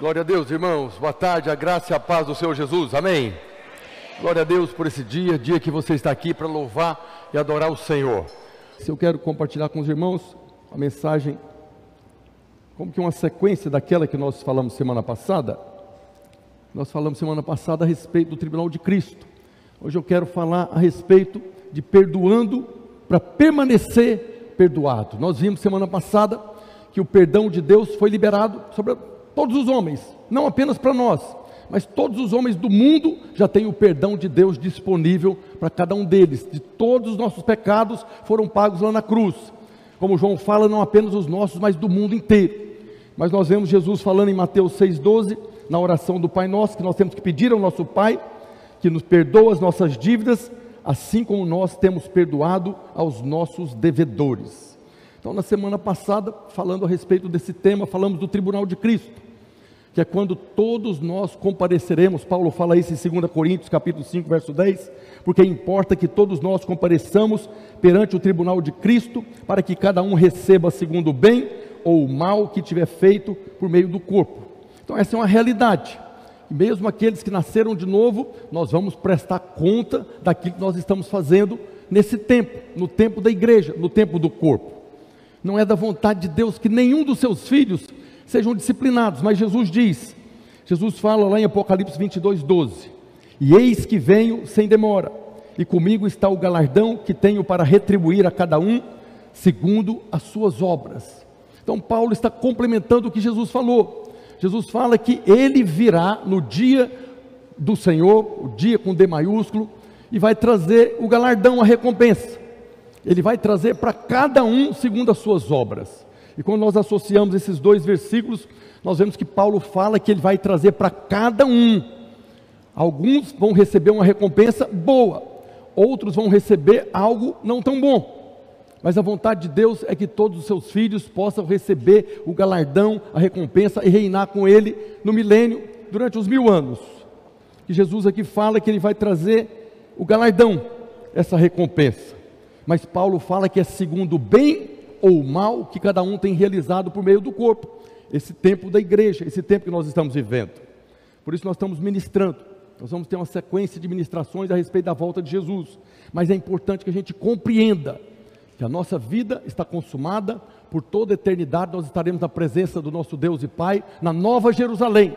Glória a Deus, irmãos. Boa tarde, a graça e a paz do Senhor Jesus. Amém. Glória a Deus por esse dia, dia que você está aqui para louvar e adorar o Senhor. Se eu quero compartilhar com os irmãos a mensagem, como que uma sequência daquela que nós falamos semana passada. Nós falamos semana passada a respeito do tribunal de Cristo. Hoje eu quero falar a respeito de perdoando para permanecer perdoado. Nós vimos semana passada que o perdão de Deus foi liberado sobre todos os homens, não apenas para nós, mas todos os homens do mundo já têm o perdão de Deus disponível para cada um deles. De todos os nossos pecados foram pagos lá na cruz. Como João fala, não apenas os nossos, mas do mundo inteiro. Mas nós vemos Jesus falando em Mateus 6,12, na oração do Pai Nosso, que nós temos que pedir ao nosso Pai que nos perdoa as nossas dívidas, assim como nós temos perdoado aos nossos devedores. Então, na semana passada, falando a respeito desse tema, falamos do tribunal de Cristo, que é quando todos nós compareceremos. Paulo fala isso em 2 Coríntios, capítulo 5, verso 10, porque importa que todos nós compareçamos perante o tribunal de Cristo, para que cada um receba segundo o bem ou o mal que tiver feito por meio do corpo. Então, essa é uma realidade. E mesmo aqueles que nasceram de novo, nós vamos prestar conta daquilo que nós estamos fazendo nesse tempo, no tempo da igreja, no tempo do corpo. Não é da vontade de Deus que nenhum dos seus filhos sejam disciplinados, mas Jesus diz, Jesus fala lá em Apocalipse 22, 12: E eis que venho sem demora, e comigo está o galardão que tenho para retribuir a cada um segundo as suas obras. Então, Paulo está complementando o que Jesus falou. Jesus fala que ele virá no dia do Senhor, o dia com D maiúsculo, e vai trazer o galardão, a recompensa. Ele vai trazer para cada um segundo as suas obras. E quando nós associamos esses dois versículos, nós vemos que Paulo fala que ele vai trazer para cada um. Alguns vão receber uma recompensa boa, outros vão receber algo não tão bom. Mas a vontade de Deus é que todos os seus filhos possam receber o galardão, a recompensa e reinar com Ele no milênio durante os mil anos. E Jesus aqui fala que Ele vai trazer o galardão, essa recompensa. Mas Paulo fala que é segundo o bem ou o mal que cada um tem realizado por meio do corpo. Esse tempo da igreja, esse tempo que nós estamos vivendo. Por isso nós estamos ministrando. Nós vamos ter uma sequência de ministrações a respeito da volta de Jesus. Mas é importante que a gente compreenda que a nossa vida está consumada, por toda a eternidade nós estaremos na presença do nosso Deus e Pai, na Nova Jerusalém.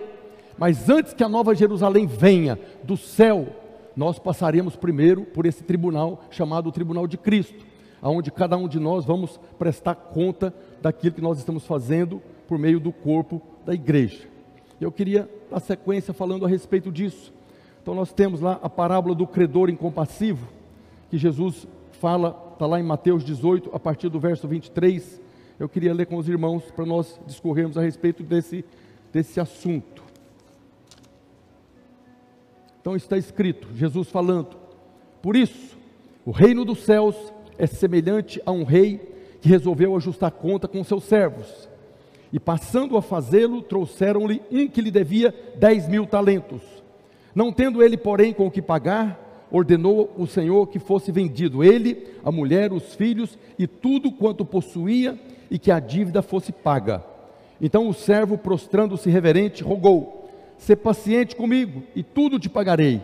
Mas antes que a Nova Jerusalém venha do céu, nós passaremos primeiro por esse tribunal chamado Tribunal de Cristo, aonde cada um de nós vamos prestar conta daquilo que nós estamos fazendo por meio do corpo da igreja. Eu queria a sequência falando a respeito disso. Então nós temos lá a parábola do credor incompassivo, que Jesus fala, está lá em Mateus 18, a partir do verso 23. Eu queria ler com os irmãos para nós discorrermos a respeito desse, desse assunto. Então está escrito, Jesus falando: Por isso, o reino dos céus é semelhante a um rei que resolveu ajustar conta com seus servos. E passando a fazê-lo, trouxeram-lhe um que lhe devia dez mil talentos. Não tendo ele, porém, com o que pagar, ordenou o Senhor que fosse vendido ele, a mulher, os filhos e tudo quanto possuía e que a dívida fosse paga. Então o servo, prostrando-se reverente, rogou: "Se paciente comigo e tudo te pagarei."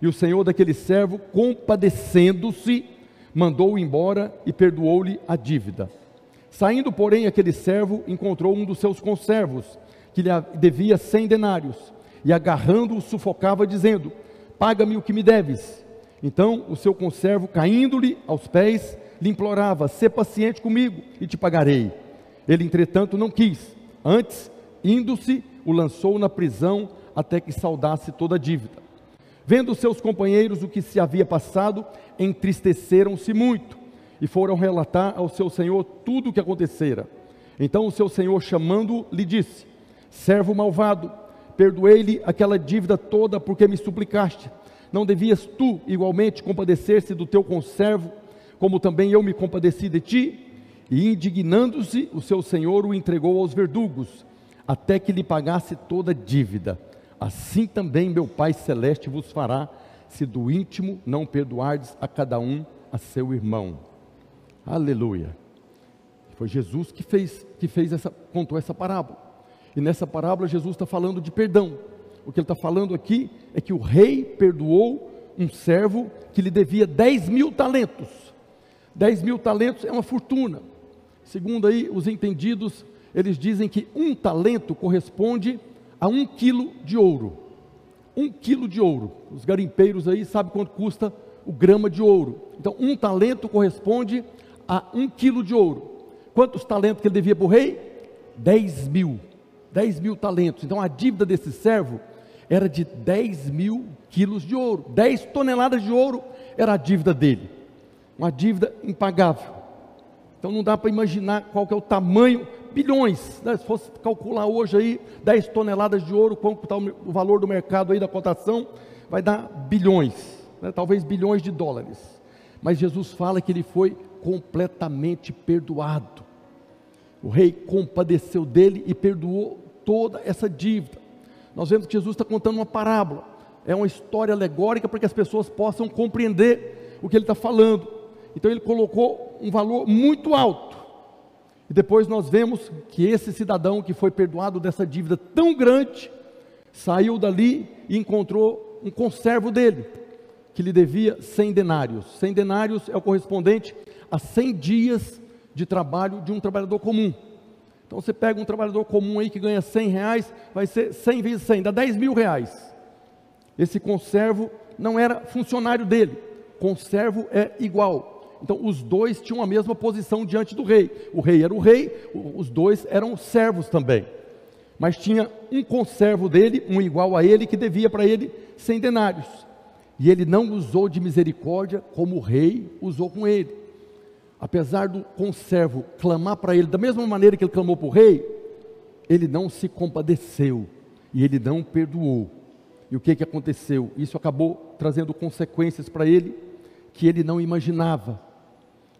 E o Senhor daquele servo, compadecendo-se, mandou-o embora e perdoou-lhe a dívida. Saindo, porém, aquele servo encontrou um dos seus conservos, que lhe devia cem denários, e agarrando-o, sufocava, dizendo: Paga-me o que me deves. Então o seu conservo, caindo-lhe aos pés, lhe implorava: Sê paciente comigo e te pagarei. Ele, entretanto, não quis. Antes, indo-se, o lançou na prisão até que saudasse toda a dívida. Vendo seus companheiros o que se havia passado, entristeceram-se muito e foram relatar ao seu senhor tudo o que acontecera. Então o seu senhor, chamando-o, lhe disse: Servo malvado, perdoei-lhe aquela dívida toda porque me suplicaste. Não devias tu igualmente compadecer-se do teu conservo, como também eu me compadeci de ti? E indignando-se, o seu senhor o entregou aos verdugos, até que lhe pagasse toda a dívida. Assim também meu Pai celeste vos fará, se do íntimo não perdoardes a cada um a seu irmão. Aleluia. Foi Jesus que fez, que fez essa, contou essa parábola. E nessa parábola, Jesus está falando de perdão. O que ele está falando aqui é que o rei perdoou um servo que lhe devia 10 mil talentos. 10 mil talentos é uma fortuna. Segundo aí os entendidos, eles dizem que um talento corresponde a um quilo de ouro. Um quilo de ouro. Os garimpeiros aí sabem quanto custa o grama de ouro. Então, um talento corresponde a um quilo de ouro. Quantos talentos que ele devia para o rei? 10 mil. 10 mil talentos. Então, a dívida desse servo era de 10 mil quilos de ouro. 10 toneladas de ouro era a dívida dele. Uma dívida impagável. Então, não dá para imaginar qual que é o tamanho bilhões, né? se fosse calcular hoje aí 10 toneladas de ouro, quanto está o valor do mercado aí da cotação, vai dar bilhões né, talvez bilhões de dólares. Mas Jesus fala que ele foi completamente perdoado. O rei compadeceu dele e perdoou toda essa dívida. Nós vemos que Jesus está contando uma parábola, é uma história alegórica para que as pessoas possam compreender o que ele está falando. Então ele colocou um valor muito alto. E depois nós vemos que esse cidadão que foi perdoado dessa dívida tão grande, saiu dali e encontrou um conservo dele, que lhe devia 100 denários. 100 denários é o correspondente a 100 dias de trabalho de um trabalhador comum. Então você pega um trabalhador comum aí que ganha 100 reais, vai ser 100 vezes 100, dá 10 mil reais. Esse conservo não era funcionário dele, conservo é igual. Então os dois tinham a mesma posição diante do rei. O rei era o rei, os dois eram servos também. Mas tinha um conservo dele, um igual a ele, que devia para ele 100 denários. E ele não usou de misericórdia como o rei usou com ele. Apesar do conservo clamar para ele da mesma maneira que ele clamou para o rei, ele não se compadeceu e ele não perdoou. E o que, que aconteceu? Isso acabou trazendo consequências para ele que ele não imaginava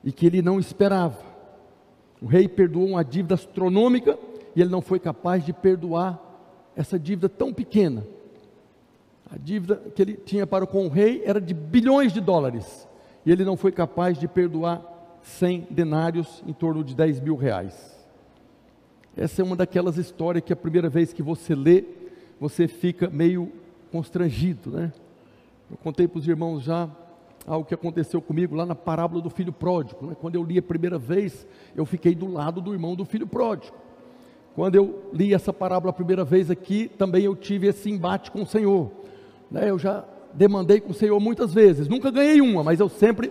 e que ele não esperava. O rei perdoou uma dívida astronômica e ele não foi capaz de perdoar essa dívida tão pequena. A dívida que ele tinha para com o rei era de bilhões de dólares. E ele não foi capaz de perdoar 100 denários, em torno de 10 mil reais. Essa é uma daquelas histórias que a primeira vez que você lê, você fica meio constrangido, né? Eu contei para os irmãos já algo que aconteceu comigo lá na parábola do filho pródigo. Né? Quando eu li a primeira vez, eu fiquei do lado do irmão do filho pródigo. Quando eu li essa parábola a primeira vez aqui, também eu tive esse embate com o Senhor. Né, eu já demandei com o Senhor muitas vezes, nunca ganhei uma, mas eu sempre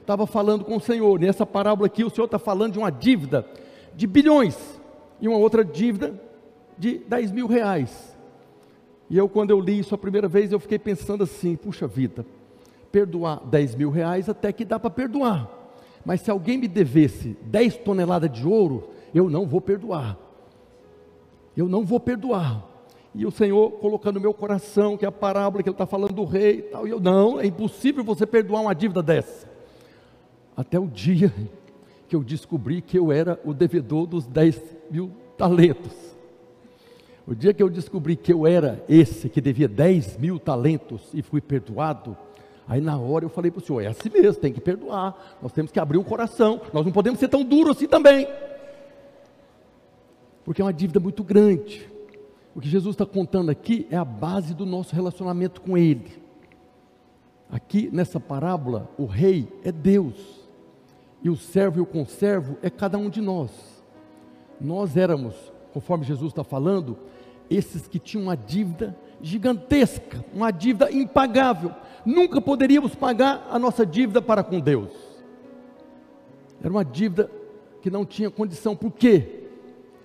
estava falando com o Senhor. Nessa parábola aqui, o Senhor está falando de uma dívida de bilhões e uma outra dívida de 10 mil reais. E eu, quando eu li isso a primeira vez, eu fiquei pensando assim: puxa vida, perdoar 10 mil reais até que dá para perdoar, mas se alguém me devesse 10 toneladas de ouro, eu não vou perdoar. Eu não vou perdoar. E o Senhor colocando no meu coração que é a parábola que ele está falando do rei e tal. E eu, não, é impossível você perdoar uma dívida dessa. Até o dia que eu descobri que eu era o devedor dos 10 mil talentos. O dia que eu descobri que eu era esse que devia 10 mil talentos e fui perdoado, aí na hora eu falei para o senhor: é assim mesmo, tem que perdoar, nós temos que abrir o coração, nós não podemos ser tão duros assim também, porque é uma dívida muito grande. O que Jesus está contando aqui é a base do nosso relacionamento com Ele. Aqui nessa parábola, o rei é Deus, e o servo e o conservo é cada um de nós. Nós éramos, conforme Jesus está falando, esses que tinham uma dívida gigantesca, uma dívida impagável. Nunca poderíamos pagar a nossa dívida para com Deus. Era uma dívida que não tinha condição. Por quê?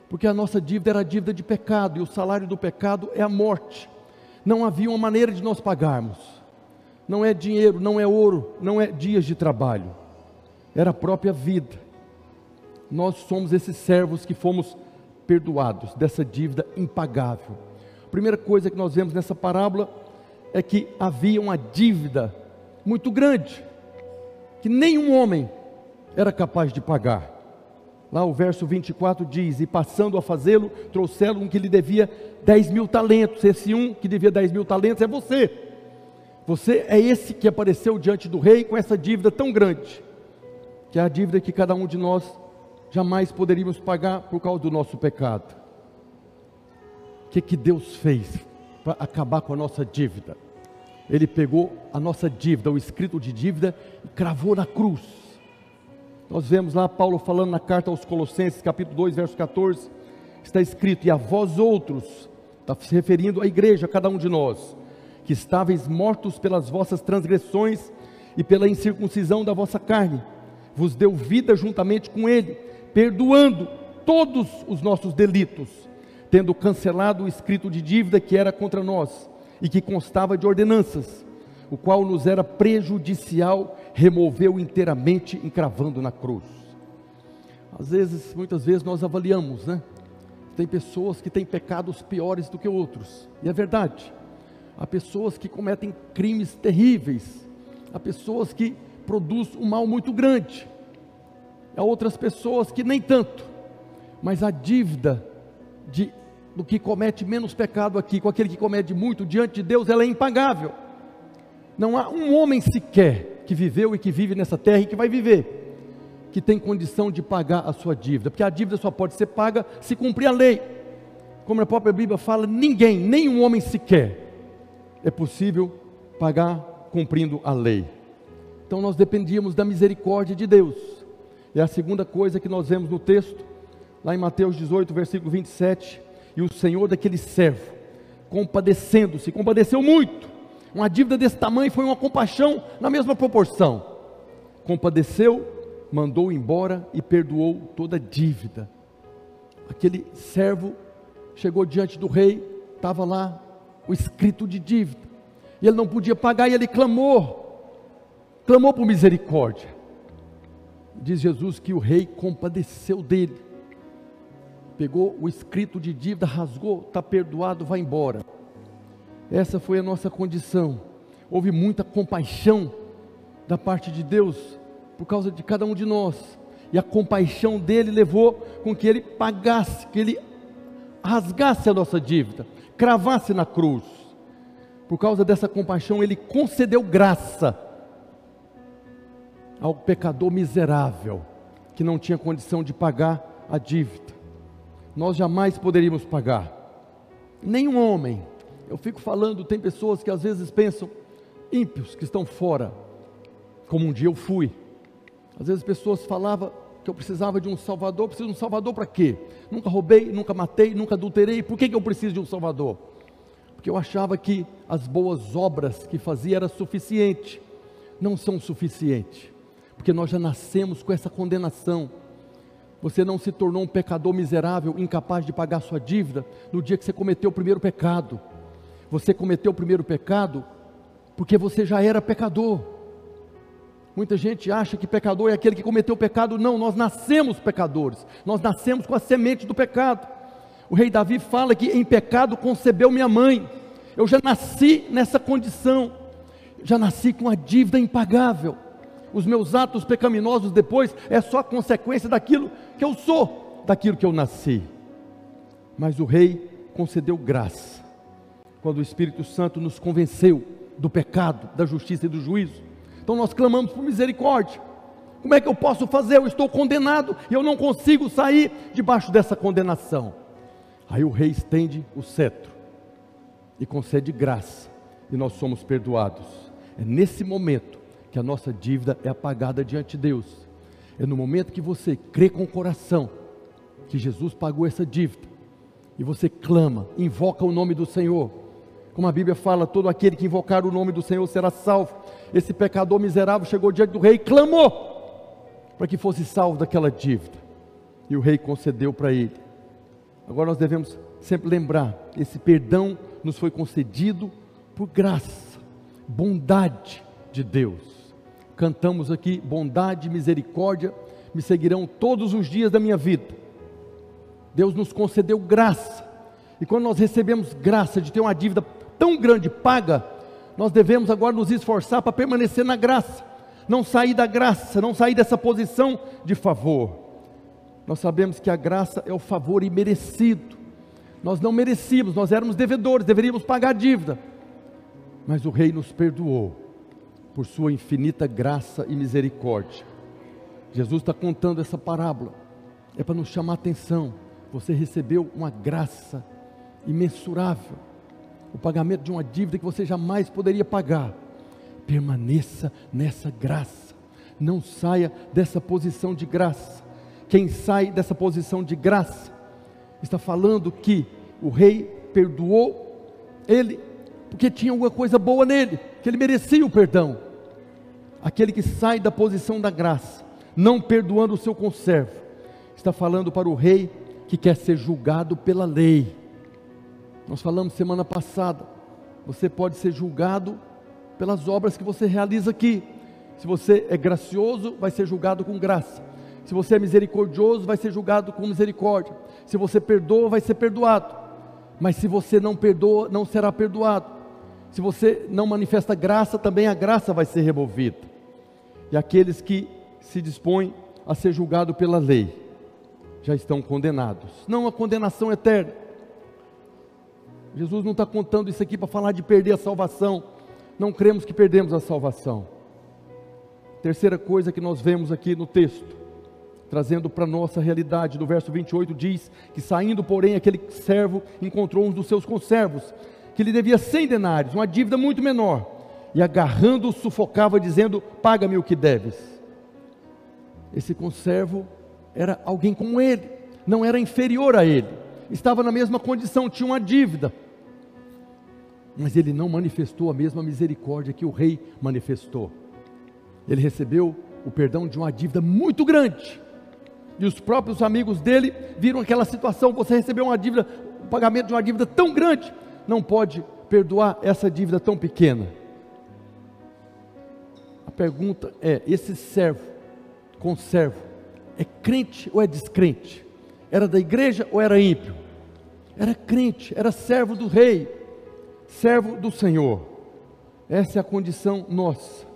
porque a nossa dívida era dívida de pecado, e o salário do pecado é a morte. Não havia uma maneira de nós pagarmos. Não é dinheiro, não é ouro, não é dias de trabalho. Era a própria vida. Nós somos esses servos que fomos perdoados dessa dívida impagável. Primeira coisa que nós vemos nessa parábola é que havia uma dívida muito grande, que nenhum homem era capaz de pagar. Lá o verso 24 diz: E passando a fazê-lo, trouxeram um que lhe devia 10 mil talentos. Esse um que devia 10 mil talentos é você. Você é esse que apareceu diante do rei com essa dívida tão grande, que é a dívida que cada um de nós jamais poderíamos pagar por causa do nosso pecado. O que, que Deus fez para acabar com a nossa dívida? Ele pegou a nossa dívida, o escrito de dívida, e cravou na cruz. Nós vemos lá Paulo falando na carta aos Colossenses, capítulo 2, verso 14, está escrito: E a vós outros, está se referindo à igreja, a cada um de nós, que estáveis mortos pelas vossas transgressões e pela incircuncisão da vossa carne, vos deu vida juntamente com Ele, perdoando todos os nossos delitos, tendo cancelado o escrito de dívida que era contra nós e que constava de ordenanças, o qual nos era prejudicial, removeu inteiramente, encravando na cruz. Às vezes, muitas vezes nós avaliamos, né? Tem pessoas que têm pecados piores do que outros, e é verdade. Há pessoas que cometem crimes terríveis, há pessoas que produzem um mal muito grande, há outras pessoas que nem tanto, mas a dívida de, do que comete menos pecado aqui, com aquele que comete muito diante de Deus, ela é impagável. Não há um homem sequer que viveu e que vive nessa terra e que vai viver que tem condição de pagar a sua dívida, porque a dívida só pode ser paga se cumprir a lei. Como a própria Bíblia fala, ninguém, nenhum homem sequer, é possível pagar cumprindo a lei. Então nós dependíamos da misericórdia de Deus. É a segunda coisa que nós vemos no texto, lá em Mateus 18, versículo 27. E o Senhor daquele servo, compadecendo-se, compadeceu muito. Uma dívida desse tamanho foi uma compaixão na mesma proporção. Compadeceu mandou embora e perdoou toda dívida. Aquele servo chegou diante do rei, estava lá o escrito de dívida, e ele não podia pagar, e ele clamou, clamou por misericórdia. Diz Jesus que o rei compadeceu dele, pegou o escrito de dívida, rasgou, está perdoado, vai embora. Essa foi a nossa condição. Houve muita compaixão da parte de Deus por causa de cada um de nós. E a compaixão dele levou com que ele pagasse, que ele rasgasse a nossa dívida, cravasse na cruz. Por causa dessa compaixão, ele concedeu graça ao pecador miserável, que não tinha condição de pagar a dívida. Nós jamais poderíamos pagar. Nenhum homem. Eu fico falando, tem pessoas que às vezes pensam, ímpios que estão fora, como um dia eu fui às vezes pessoas falavam que eu precisava de um salvador, preciso de um salvador para quê? Nunca roubei, nunca matei, nunca adulterei, por que, que eu preciso de um salvador? Porque eu achava que as boas obras que fazia era suficiente. Não são suficientes, porque nós já nascemos com essa condenação. Você não se tornou um pecador miserável, incapaz de pagar sua dívida no dia que você cometeu o primeiro pecado. Você cometeu o primeiro pecado porque você já era pecador. Muita gente acha que pecador é aquele que cometeu o pecado. Não, nós nascemos pecadores. Nós nascemos com a semente do pecado. O rei Davi fala que em pecado concebeu minha mãe. Eu já nasci nessa condição. Já nasci com a dívida impagável. Os meus atos pecaminosos depois é só consequência daquilo que eu sou, daquilo que eu nasci. Mas o rei concedeu graça. Quando o Espírito Santo nos convenceu do pecado, da justiça e do juízo, então nós clamamos por misericórdia. Como é que eu posso fazer? Eu estou condenado e eu não consigo sair debaixo dessa condenação. Aí o rei estende o cetro e concede graça, e nós somos perdoados. É nesse momento que a nossa dívida é apagada diante de Deus. É no momento que você crê com o coração que Jesus pagou essa dívida, e você clama, invoca o nome do Senhor. Como a Bíblia fala, todo aquele que invocar o nome do Senhor será salvo esse pecador miserável chegou diante do rei e clamou para que fosse salvo daquela dívida. E o rei concedeu para ele. Agora nós devemos sempre lembrar: esse perdão nos foi concedido por graça, bondade de Deus. Cantamos aqui: bondade misericórdia me seguirão todos os dias da minha vida. Deus nos concedeu graça, e quando nós recebemos graça de ter uma dívida tão grande paga, nós devemos agora nos esforçar para permanecer na graça, não sair da graça, não sair dessa posição de favor. Nós sabemos que a graça é o favor imerecido. Nós não merecíamos, nós éramos devedores, deveríamos pagar a dívida. Mas o Rei nos perdoou por sua infinita graça e misericórdia. Jesus está contando essa parábola, é para nos chamar a atenção. Você recebeu uma graça imensurável, o pagamento de uma dívida que você jamais poderia pagar. Permaneça nessa graça, não saia dessa posição de graça. Quem sai dessa posição de graça está falando que o rei perdoou ele porque tinha alguma coisa boa nele, que ele merecia o perdão. Aquele que sai da posição da graça, não perdoando o seu conservo, está falando para o rei que quer ser julgado pela lei. Nós falamos semana passada, você pode ser julgado pelas obras que você realiza aqui. Se você é gracioso, vai ser julgado com graça. Se você é misericordioso, vai ser julgado com misericórdia. Se você perdoa, vai ser perdoado. Mas se você não perdoa, não será perdoado. Se você não manifesta graça, também a graça vai ser removida. E aqueles que se dispõem a ser julgado pela lei já estão condenados. Não a condenação eterna. Jesus não está contando isso aqui para falar de perder a salvação. Não cremos que perdemos a salvação. Terceira coisa que nós vemos aqui no texto, trazendo para a nossa realidade, no verso 28 diz que saindo, porém, aquele servo encontrou um dos seus conservos que lhe devia cem denários, uma dívida muito menor, e agarrando-o sufocava, dizendo: Paga-me o que deves. Esse conservo era alguém como ele, não era inferior a ele, estava na mesma condição, tinha uma dívida, mas ele não manifestou a mesma misericórdia que o rei manifestou. Ele recebeu o perdão de uma dívida muito grande. E os próprios amigos dele viram aquela situação: você recebeu uma dívida, o pagamento de uma dívida tão grande, não pode perdoar essa dívida tão pequena? Pergunta é: esse servo, conservo, é crente ou é descrente? Era da igreja ou era ímpio? Era crente, era servo do rei, servo do Senhor. Essa é a condição nossa.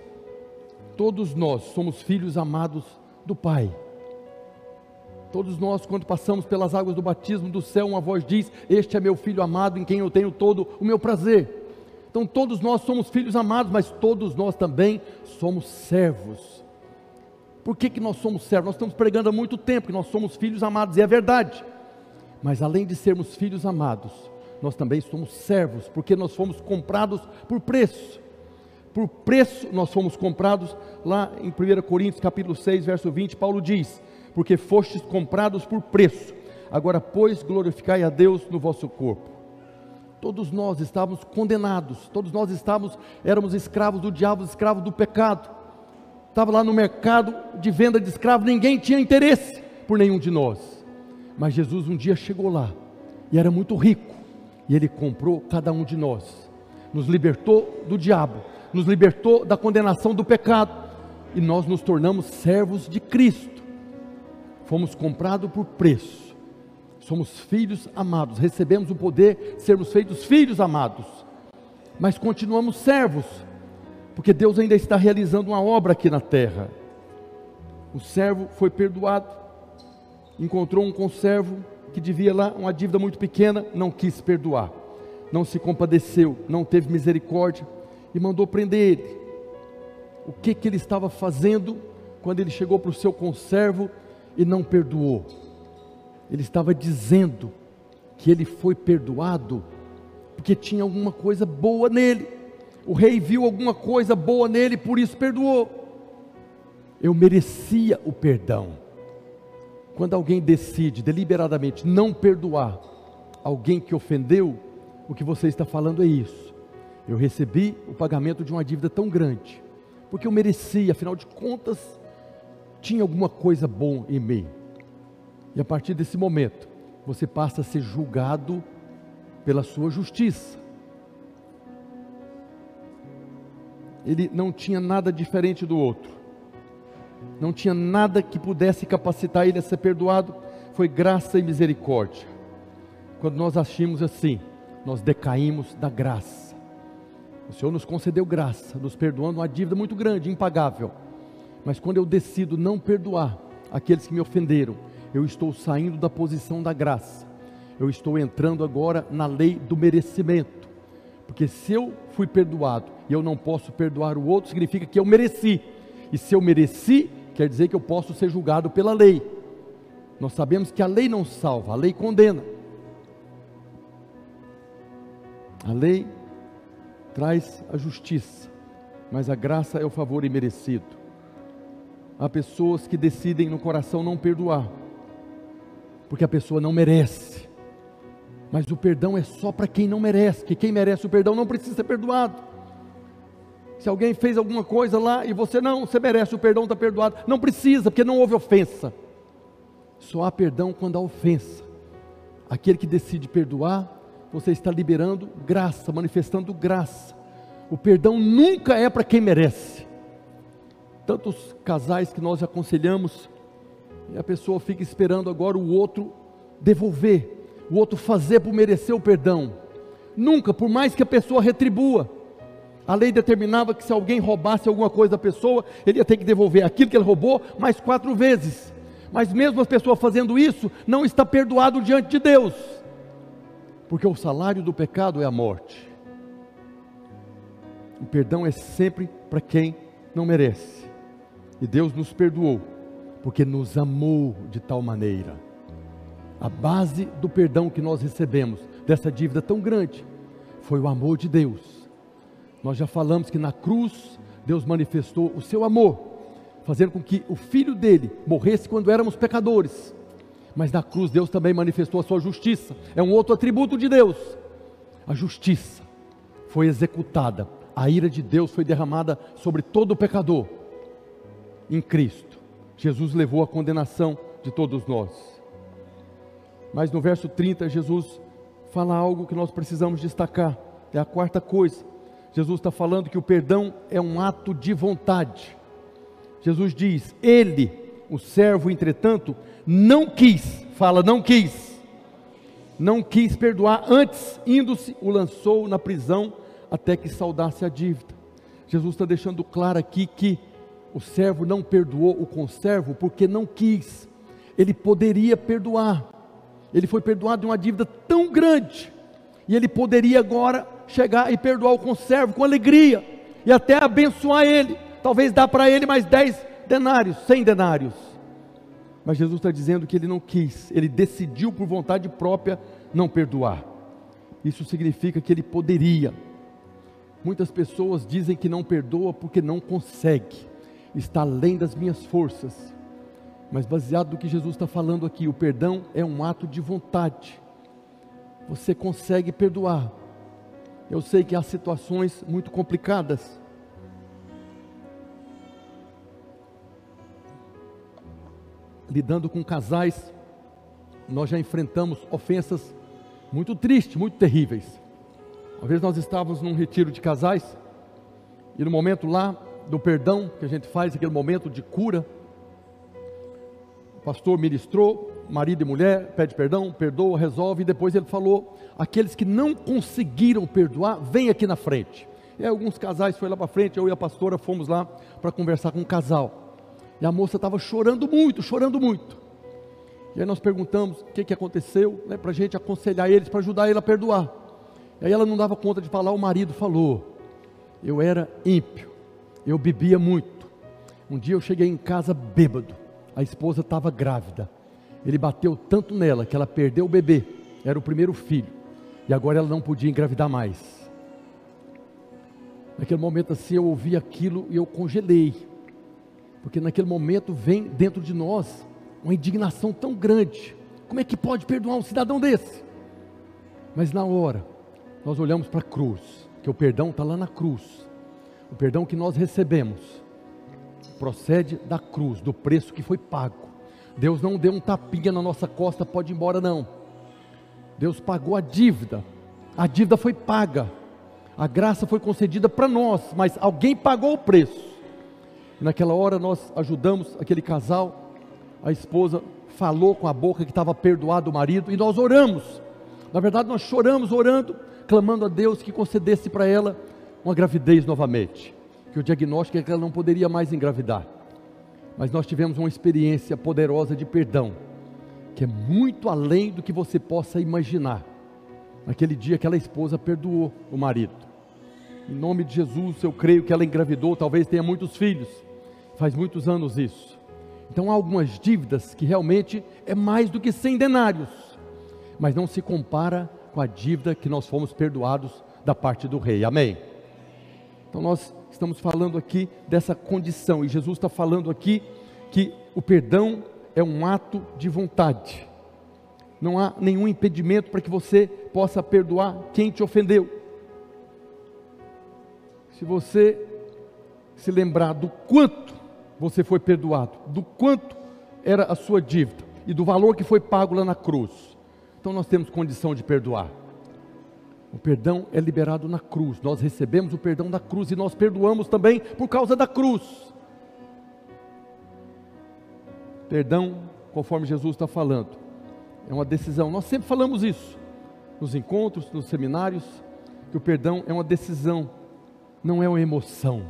Todos nós somos filhos amados do Pai. Todos nós, quando passamos pelas águas do batismo do céu, uma voz diz: Este é meu filho amado, em quem eu tenho todo o meu prazer. Então, todos nós somos filhos amados, mas todos nós também somos servos. Por que, que nós somos servos? Nós estamos pregando há muito tempo que nós somos filhos amados, e é verdade. Mas além de sermos filhos amados, nós também somos servos, porque nós fomos comprados por preço. Por preço nós fomos comprados, lá em 1 Coríntios capítulo 6, verso 20, Paulo diz: porque fostes comprados por preço. Agora, pois, glorificai a Deus no vosso corpo. Todos nós estávamos condenados, todos nós estávamos, éramos escravos do diabo, escravos do pecado. Estava lá no mercado de venda de escravos, ninguém tinha interesse por nenhum de nós. Mas Jesus um dia chegou lá e era muito rico, e ele comprou cada um de nós, nos libertou do diabo, nos libertou da condenação do pecado, e nós nos tornamos servos de Cristo fomos comprados por preço, somos filhos amados, recebemos o poder de sermos feitos filhos amados, mas continuamos servos, porque Deus ainda está realizando uma obra aqui na terra. O servo foi perdoado, encontrou um conservo que devia lá uma dívida muito pequena, não quis perdoar, não se compadeceu, não teve misericórdia e mandou prender ele. O que, que ele estava fazendo quando ele chegou para o seu conservo e não perdoou. Ele estava dizendo que ele foi perdoado porque tinha alguma coisa boa nele. O rei viu alguma coisa boa nele, por isso perdoou. Eu merecia o perdão. Quando alguém decide deliberadamente não perdoar alguém que ofendeu, o que você está falando é isso. Eu recebi o pagamento de uma dívida tão grande, porque eu merecia, afinal de contas, tinha alguma coisa bom em mim. E a partir desse momento, você passa a ser julgado pela sua justiça. Ele não tinha nada diferente do outro. Não tinha nada que pudesse capacitar ele a ser perdoado. Foi graça e misericórdia. Quando nós agimos assim, nós decaímos da graça. O Senhor nos concedeu graça, nos perdoando uma dívida muito grande, impagável mas quando eu decido não perdoar aqueles que me ofenderam, eu estou saindo da posição da graça. Eu estou entrando agora na lei do merecimento. Porque se eu fui perdoado e eu não posso perdoar o outro, significa que eu mereci. E se eu mereci, quer dizer que eu posso ser julgado pela lei. Nós sabemos que a lei não salva, a lei condena. A lei traz a justiça, mas a graça é o favor imerecido. Há pessoas que decidem no coração não perdoar, porque a pessoa não merece. Mas o perdão é só para quem não merece, que quem merece o perdão não precisa ser perdoado. Se alguém fez alguma coisa lá e você não, você merece o perdão, está perdoado. Não precisa, porque não houve ofensa. Só há perdão quando há ofensa. Aquele que decide perdoar, você está liberando graça, manifestando graça. O perdão nunca é para quem merece. Tantos casais que nós aconselhamos, e a pessoa fica esperando agora o outro devolver o outro fazer por merecer o perdão. Nunca, por mais que a pessoa retribua. A lei determinava que se alguém roubasse alguma coisa da pessoa, ele ia ter que devolver aquilo que ele roubou mais quatro vezes. Mas mesmo as pessoas fazendo isso, não está perdoado diante de Deus. Porque o salário do pecado é a morte. O perdão é sempre para quem não merece. E Deus nos perdoou, porque nos amou de tal maneira a base do perdão que nós recebemos dessa dívida tão grande foi o amor de Deus. Nós já falamos que na cruz Deus manifestou o seu amor, fazendo com que o filho dele morresse quando éramos pecadores. Mas na cruz Deus também manifestou a sua justiça. É um outro atributo de Deus. A justiça foi executada. A ira de Deus foi derramada sobre todo pecador em Cristo. Jesus levou a condenação de todos nós. Mas no verso 30, Jesus fala algo que nós precisamos destacar. É a quarta coisa. Jesus está falando que o perdão é um ato de vontade. Jesus diz: Ele, o servo, entretanto, não quis, fala, não quis, não quis perdoar, antes, indo-se, o lançou na prisão até que saudasse a dívida. Jesus está deixando claro aqui que o servo não perdoou o conservo porque não quis, ele poderia perdoar, ele foi perdoado de uma dívida tão grande, e ele poderia agora chegar e perdoar o conservo com alegria, e até abençoar ele, talvez dar para ele mais 10 denários, 100 denários. Mas Jesus está dizendo que ele não quis, ele decidiu por vontade própria não perdoar. Isso significa que ele poderia. Muitas pessoas dizem que não perdoa porque não consegue, está além das minhas forças. Mas baseado no que Jesus está falando aqui, o perdão é um ato de vontade. Você consegue perdoar. Eu sei que há situações muito complicadas. Lidando com casais, nós já enfrentamos ofensas muito tristes, muito terríveis. Uma vez nós estávamos num retiro de casais, e no momento lá do perdão, que a gente faz, aquele momento de cura, o pastor ministrou, marido e mulher, pede perdão, perdoa, resolve, e depois ele falou: aqueles que não conseguiram perdoar, vem aqui na frente. E alguns casais foram lá para frente, eu e a pastora fomos lá para conversar com um casal. E a moça estava chorando muito, chorando muito. E aí nós perguntamos o que, que aconteceu, né, para a gente aconselhar eles, para ajudar ele a perdoar. E aí ela não dava conta de falar, o marido falou: Eu era ímpio, eu bebia muito. Um dia eu cheguei em casa bêbado a esposa estava grávida. Ele bateu tanto nela que ela perdeu o bebê, era o primeiro filho, e agora ela não podia engravidar mais. Naquele momento assim eu ouvi aquilo e eu congelei, porque naquele momento vem dentro de nós uma indignação tão grande. Como é que pode perdoar um cidadão desse? Mas na hora, nós olhamos para a cruz, que o perdão está lá na cruz, o perdão que nós recebemos procede da cruz, do preço que foi pago. Deus não deu um tapinha na nossa costa, pode ir embora, não. Deus pagou a dívida, a dívida foi paga, a graça foi concedida para nós, mas alguém pagou o preço. E naquela hora nós ajudamos aquele casal, a esposa falou com a boca que estava perdoado o marido, e nós oramos. Na verdade, nós choramos orando, clamando a Deus que concedesse para ela uma gravidez novamente que o diagnóstico é que ela não poderia mais engravidar. Mas nós tivemos uma experiência poderosa de perdão, que é muito além do que você possa imaginar. Naquele dia, aquela esposa perdoou o marido. Em nome de Jesus, eu creio que ela engravidou, talvez tenha muitos filhos. Faz muitos anos isso. Então há algumas dívidas que realmente é mais do que 100 denários, mas não se compara com a dívida que nós fomos perdoados da parte do rei. Amém? Então nós estamos falando aqui dessa condição, e Jesus está falando aqui que o perdão é um ato de vontade. Não há nenhum impedimento para que você possa perdoar quem te ofendeu. Se você se lembrar do quanto você foi perdoado, do quanto era a sua dívida e do valor que foi pago lá na cruz, então nós temos condição de perdoar. O perdão é liberado na cruz. Nós recebemos o perdão da cruz e nós perdoamos também por causa da cruz. Perdão, conforme Jesus está falando, é uma decisão. Nós sempre falamos isso nos encontros, nos seminários, que o perdão é uma decisão, não é uma emoção.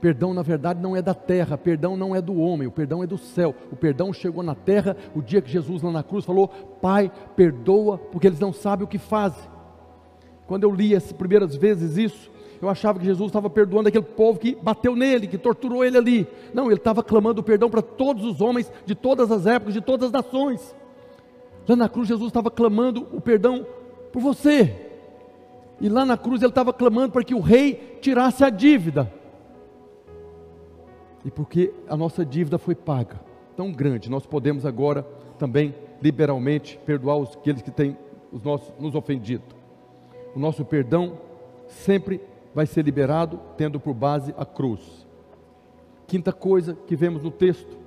Perdão, na verdade, não é da terra, perdão não é do homem, o perdão é do céu. O perdão chegou na terra o dia que Jesus lá na cruz falou: Pai, perdoa, porque eles não sabem o que fazem. Quando eu li as primeiras vezes isso, eu achava que Jesus estava perdoando aquele povo que bateu nele, que torturou ele ali. Não, ele estava clamando perdão para todos os homens de todas as épocas, de todas as nações. Lá na cruz, Jesus estava clamando o perdão por você. E lá na cruz, ele estava clamando para que o rei tirasse a dívida. E porque a nossa dívida foi paga, tão grande, nós podemos agora também liberalmente perdoar os, aqueles que têm os nossos, nos ofendido o nosso perdão sempre vai ser liberado tendo por base a cruz. Quinta coisa que vemos no texto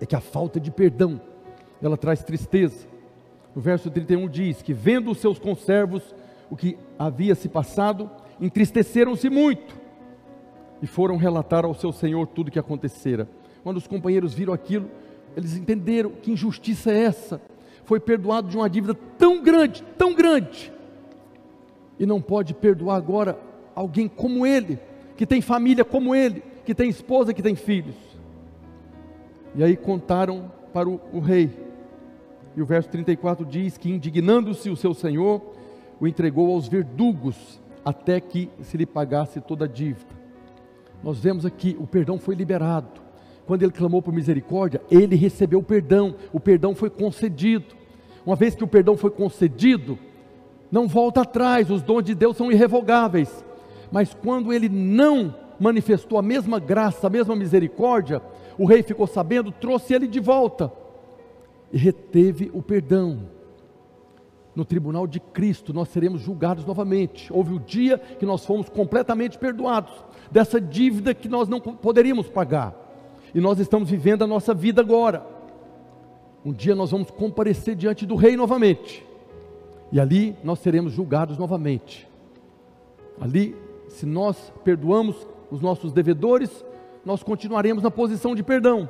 é que a falta de perdão, ela traz tristeza. No verso 31 diz que vendo os seus conservos o que havia se passado, entristeceram-se muito e foram relatar ao seu senhor tudo o que acontecera. Quando os companheiros viram aquilo, eles entenderam que injustiça é essa. Foi perdoado de uma dívida tão grande, tão grande, e não pode perdoar agora alguém como ele, que tem família como ele, que tem esposa, que tem filhos. E aí contaram para o, o rei. E o verso 34 diz que, indignando-se o seu senhor, o entregou aos verdugos até que se lhe pagasse toda a dívida. Nós vemos aqui, o perdão foi liberado. Quando ele clamou por misericórdia, ele recebeu o perdão, o perdão foi concedido. Uma vez que o perdão foi concedido, não volta atrás, os dons de Deus são irrevogáveis. Mas quando ele não manifestou a mesma graça, a mesma misericórdia, o rei ficou sabendo, trouxe ele de volta e reteve o perdão. No tribunal de Cristo nós seremos julgados novamente. Houve o dia que nós fomos completamente perdoados dessa dívida que nós não poderíamos pagar. E nós estamos vivendo a nossa vida agora. Um dia nós vamos comparecer diante do rei novamente. E ali nós seremos julgados novamente. Ali, se nós perdoamos os nossos devedores, nós continuaremos na posição de perdão.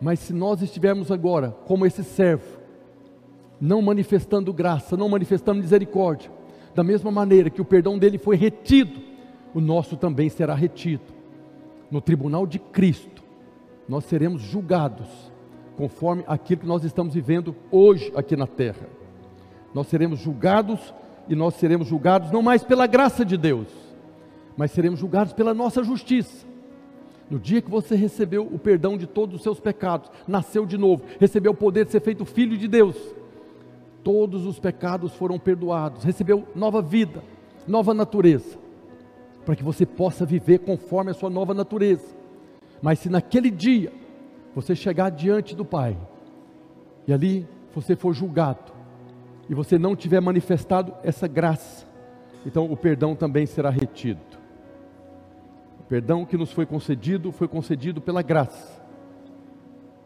Mas se nós estivermos agora como esse servo, não manifestando graça, não manifestando misericórdia, da mesma maneira que o perdão dele foi retido, o nosso também será retido. No tribunal de Cristo, nós seremos julgados conforme aquilo que nós estamos vivendo hoje aqui na terra nós seremos julgados e nós seremos julgados não mais pela graça de Deus, mas seremos julgados pela nossa justiça. No dia que você recebeu o perdão de todos os seus pecados, nasceu de novo, recebeu o poder de ser feito filho de Deus, todos os pecados foram perdoados, recebeu nova vida, nova natureza, para que você possa viver conforme a sua nova natureza. Mas se naquele dia você chegar diante do Pai e ali você for julgado, e você não tiver manifestado essa graça, então o perdão também será retido. O perdão que nos foi concedido foi concedido pela graça.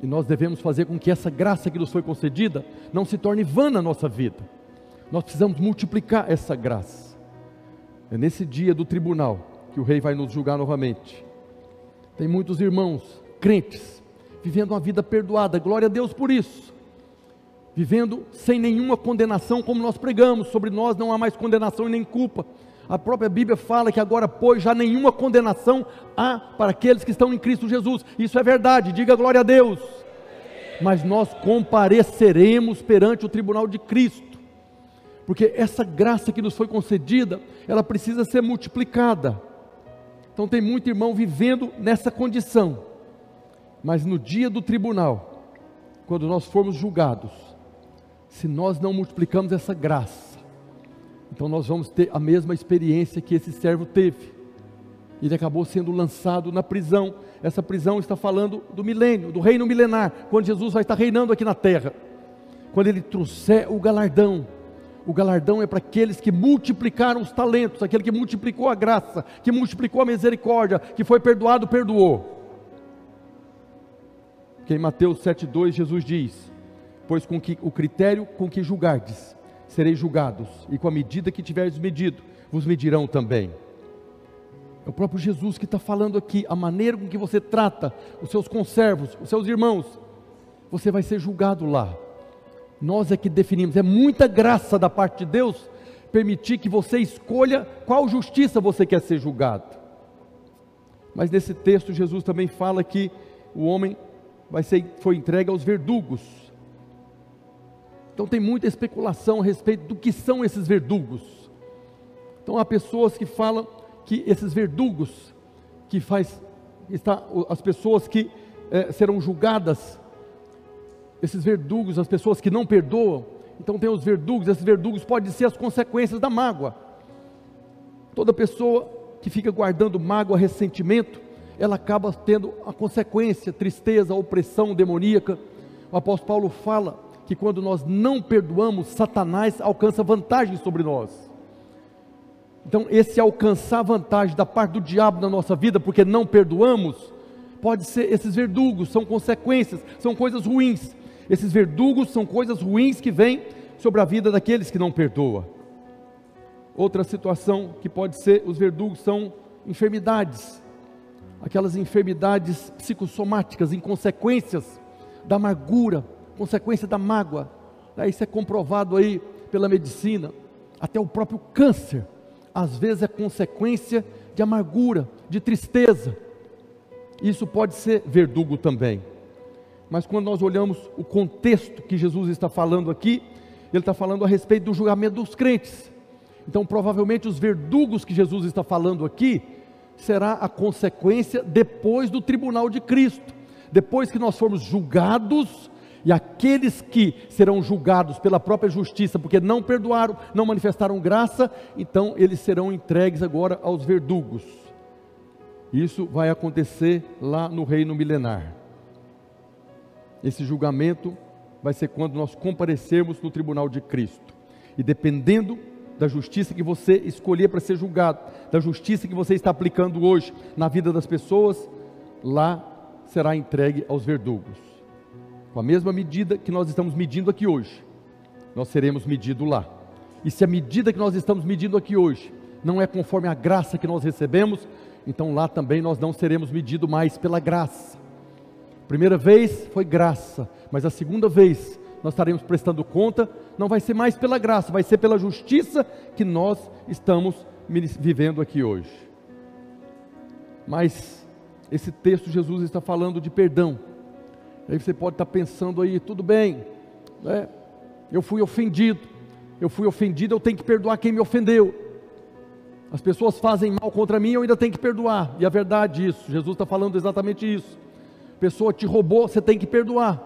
E nós devemos fazer com que essa graça que nos foi concedida não se torne vã na nossa vida. Nós precisamos multiplicar essa graça. É nesse dia do tribunal que o rei vai nos julgar novamente. Tem muitos irmãos, crentes, vivendo uma vida perdoada, glória a Deus por isso vivendo sem nenhuma condenação, como nós pregamos, sobre nós não há mais condenação e nem culpa. A própria Bíblia fala que agora, pois, já nenhuma condenação há para aqueles que estão em Cristo Jesus. Isso é verdade, diga glória a Deus. Mas nós compareceremos perante o tribunal de Cristo, porque essa graça que nos foi concedida, ela precisa ser multiplicada. Então, tem muito irmão vivendo nessa condição, mas no dia do tribunal, quando nós formos julgados, se nós não multiplicamos essa graça, Então nós vamos ter a mesma experiência que esse servo teve. Ele acabou sendo lançado na prisão. Essa prisão está falando do milênio, do reino milenar, quando Jesus vai estar reinando aqui na terra. Quando ele trouxer o galardão. O galardão é para aqueles que multiplicaram os talentos, aquele que multiplicou a graça, que multiplicou a misericórdia, que foi perdoado, perdoou. Que em Mateus 7,2 Jesus diz: Pois com que o critério com que julgardes, sereis julgados, e com a medida que tiverdes medido, vos medirão também. É o próprio Jesus que está falando aqui, a maneira com que você trata os seus conservos, os seus irmãos, você vai ser julgado lá. Nós é que definimos, é muita graça da parte de Deus permitir que você escolha qual justiça você quer ser julgado. Mas nesse texto Jesus também fala que o homem vai ser, foi entregue aos verdugos. Então tem muita especulação a respeito do que são esses verdugos. Então há pessoas que falam que esses verdugos que faz está as pessoas que é, serão julgadas, esses verdugos, as pessoas que não perdoam. Então tem os verdugos, esses verdugos podem ser as consequências da mágoa. Toda pessoa que fica guardando mágoa, ressentimento, ela acaba tendo a consequência, tristeza, opressão demoníaca. O apóstolo Paulo fala que quando nós não perdoamos, Satanás alcança vantagem sobre nós. Então, esse alcançar vantagem da parte do diabo na nossa vida, porque não perdoamos, pode ser esses verdugos, são consequências, são coisas ruins. Esses verdugos são coisas ruins que vêm sobre a vida daqueles que não perdoam. Outra situação que pode ser, os verdugos são enfermidades, aquelas enfermidades psicossomáticas, em consequências da amargura, consequência da mágoa. Isso é comprovado aí pela medicina, até o próprio câncer às vezes é consequência de amargura, de tristeza. Isso pode ser verdugo também. Mas quando nós olhamos o contexto que Jesus está falando aqui, ele está falando a respeito do julgamento dos crentes. Então, provavelmente, os verdugos que Jesus está falando aqui será a consequência depois do tribunal de Cristo. Depois que nós formos julgados e aqueles que serão julgados pela própria justiça, porque não perdoaram, não manifestaram graça, então eles serão entregues agora aos verdugos. Isso vai acontecer lá no reino milenar. Esse julgamento vai ser quando nós comparecermos no tribunal de Cristo. E dependendo da justiça que você escolher para ser julgado, da justiça que você está aplicando hoje na vida das pessoas, lá será entregue aos verdugos com a mesma medida que nós estamos medindo aqui hoje, nós seremos medidos lá. E se a medida que nós estamos medindo aqui hoje não é conforme a graça que nós recebemos, então lá também nós não seremos medidos mais pela graça. Primeira vez foi graça, mas a segunda vez nós estaremos prestando conta, não vai ser mais pela graça, vai ser pela justiça que nós estamos vivendo aqui hoje. Mas esse texto Jesus está falando de perdão. Aí você pode estar pensando aí, tudo bem, né? eu fui ofendido, eu fui ofendido, eu tenho que perdoar quem me ofendeu. As pessoas fazem mal contra mim, eu ainda tenho que perdoar. E a verdade é isso, Jesus está falando exatamente isso. Pessoa te roubou, você tem que perdoar.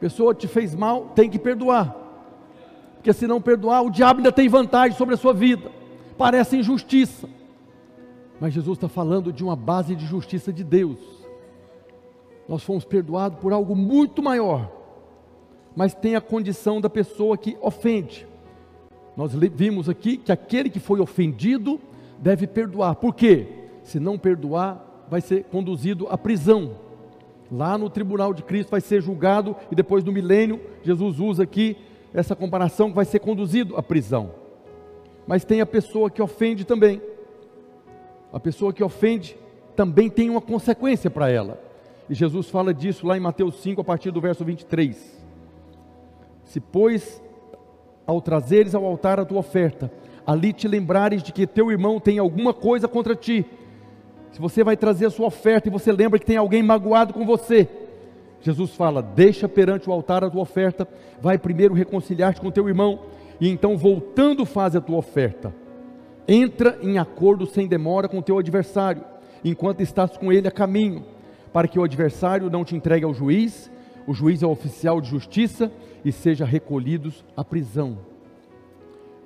Pessoa te fez mal, tem que perdoar. Porque se não perdoar, o diabo ainda tem vantagem sobre a sua vida. Parece injustiça. Mas Jesus está falando de uma base de justiça de Deus nós fomos perdoados por algo muito maior, mas tem a condição da pessoa que ofende. Nós vimos aqui que aquele que foi ofendido deve perdoar, por quê? Se não perdoar, vai ser conduzido à prisão. Lá no tribunal de Cristo vai ser julgado e depois no milênio, Jesus usa aqui essa comparação que vai ser conduzido à prisão. Mas tem a pessoa que ofende também. A pessoa que ofende também tem uma consequência para ela. E Jesus fala disso lá em Mateus 5, a partir do verso 23. Se, pois, ao trazeres ao altar a tua oferta, ali te lembrares de que teu irmão tem alguma coisa contra ti, se você vai trazer a sua oferta e você lembra que tem alguém magoado com você, Jesus fala: deixa perante o altar a tua oferta, vai primeiro reconciliar-te com teu irmão, e então voltando faz a tua oferta. Entra em acordo sem demora com teu adversário, enquanto estás com ele a caminho para que o adversário não te entregue ao juiz, o juiz é o oficial de justiça, e seja recolhidos à prisão.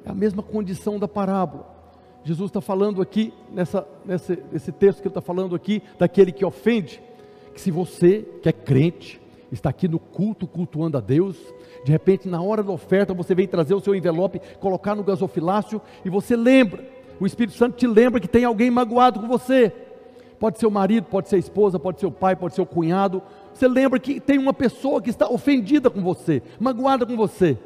É a mesma condição da parábola. Jesus está falando aqui, nessa, nesse, nesse texto que ele está falando aqui, daquele que ofende, que se você, que é crente, está aqui no culto, cultuando a Deus, de repente, na hora da oferta, você vem trazer o seu envelope, colocar no gasofilácio, e você lembra, o Espírito Santo te lembra que tem alguém magoado com você. Pode ser o marido, pode ser a esposa, pode ser o pai, pode ser o cunhado. Você lembra que tem uma pessoa que está ofendida com você, magoada com você.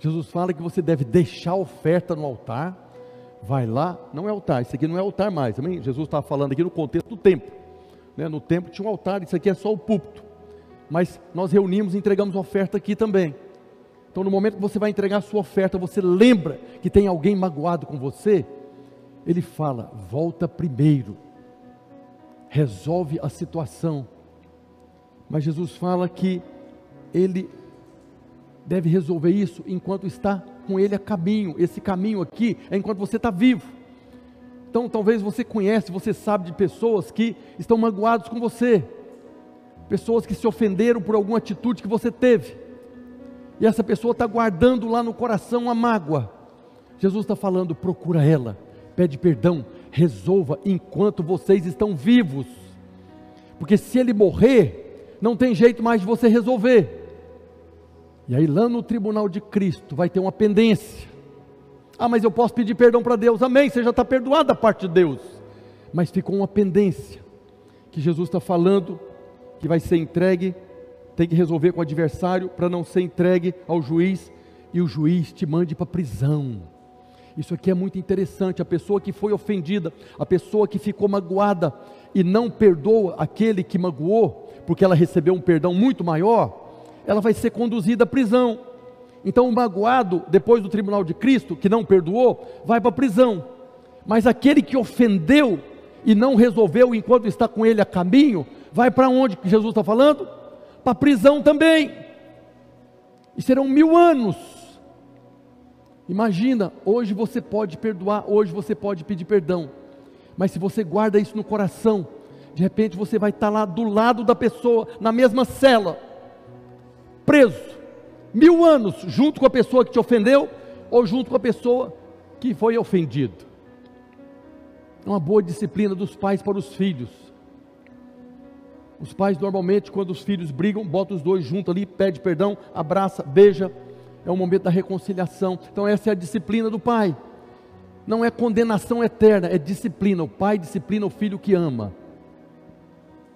Jesus fala que você deve deixar a oferta no altar, vai lá, não é altar, isso aqui não é altar mais? Jesus estava falando aqui no contexto do templo, né? no templo tinha um altar, isso aqui é só o púlpito, mas nós reunimos e entregamos oferta aqui também. Então, no momento que você vai entregar a sua oferta, você lembra que tem alguém magoado com você, ele fala: volta primeiro, resolve a situação. Mas Jesus fala que ele deve resolver isso enquanto está com ele a caminho. Esse caminho aqui é enquanto você está vivo. Então, talvez você conhece, você sabe de pessoas que estão magoados com você, pessoas que se ofenderam por alguma atitude que você teve, e essa pessoa está guardando lá no coração a mágoa. Jesus está falando: procura ela, pede perdão, resolva enquanto vocês estão vivos, porque se ele morrer, não tem jeito mais de você resolver. E aí lá no tribunal de Cristo vai ter uma pendência. Ah, mas eu posso pedir perdão para Deus. Amém, você já está perdoado da parte de Deus. Mas ficou uma pendência que Jesus está falando que vai ser entregue, tem que resolver com o adversário para não ser entregue ao juiz e o juiz te mande para prisão. Isso aqui é muito interessante. A pessoa que foi ofendida, a pessoa que ficou magoada e não perdoa aquele que magoou, porque ela recebeu um perdão muito maior, ela vai ser conduzida à prisão. Então, o magoado, depois do tribunal de Cristo, que não perdoou, vai para a prisão. Mas aquele que ofendeu e não resolveu enquanto está com ele a caminho, vai para onde Jesus está falando? Para a prisão também. E serão mil anos. Imagina, hoje você pode perdoar, hoje você pode pedir perdão. Mas se você guarda isso no coração, de repente você vai estar lá do lado da pessoa, na mesma cela preso mil anos junto com a pessoa que te ofendeu ou junto com a pessoa que foi ofendido. É uma boa disciplina dos pais para os filhos. Os pais normalmente, quando os filhos brigam, botam os dois juntos ali, pede perdão, abraça, beija. É o momento da reconciliação. Então essa é a disciplina do pai. Não é condenação eterna, é disciplina. O pai disciplina o filho que ama.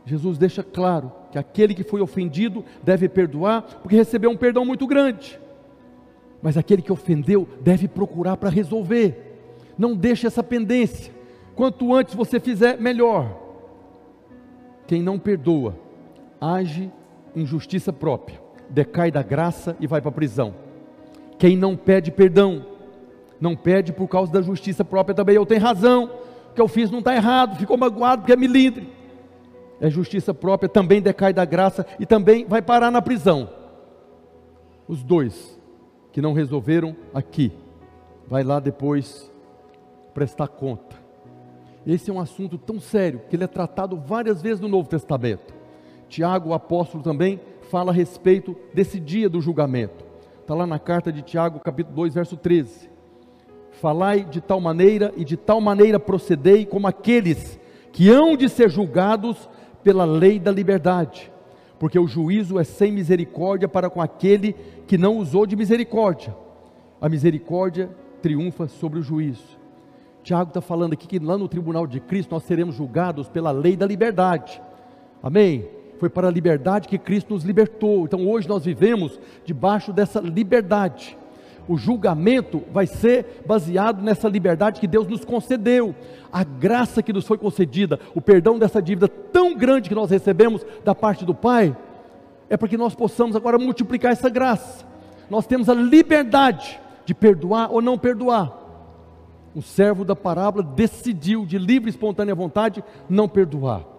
Jesus deixa claro que aquele que foi ofendido deve perdoar, porque recebeu um perdão muito grande. Mas aquele que ofendeu deve procurar para resolver. Não deixe essa pendência. Quanto antes você fizer, melhor. Quem não perdoa, age em justiça própria, decai da graça e vai para a prisão. Quem não pede perdão, não pede por causa da justiça própria também. Eu tenho razão, o que eu fiz não está errado, ficou magoado porque é milindre é justiça própria, também decai da graça e também vai parar na prisão. Os dois que não resolveram aqui, vai lá depois prestar conta. Esse é um assunto tão sério que ele é tratado várias vezes no Novo Testamento. Tiago, o apóstolo, também fala a respeito desse dia do julgamento. Está lá na carta de Tiago, capítulo 2, verso 13. Falai de tal maneira e de tal maneira procedei como aqueles que hão de ser julgados pela lei da liberdade, porque o juízo é sem misericórdia para com aquele que não usou de misericórdia. A misericórdia triunfa sobre o juízo. Tiago está falando aqui que lá no tribunal de Cristo nós seremos julgados pela lei da liberdade. Amém? Foi para a liberdade que Cristo nos libertou. Então hoje nós vivemos debaixo dessa liberdade o julgamento vai ser baseado nessa liberdade que Deus nos concedeu, a graça que nos foi concedida, o perdão dessa dívida tão grande que nós recebemos da parte do Pai, é para que nós possamos agora multiplicar essa graça. Nós temos a liberdade de perdoar ou não perdoar. O servo da parábola decidiu de livre e espontânea vontade não perdoar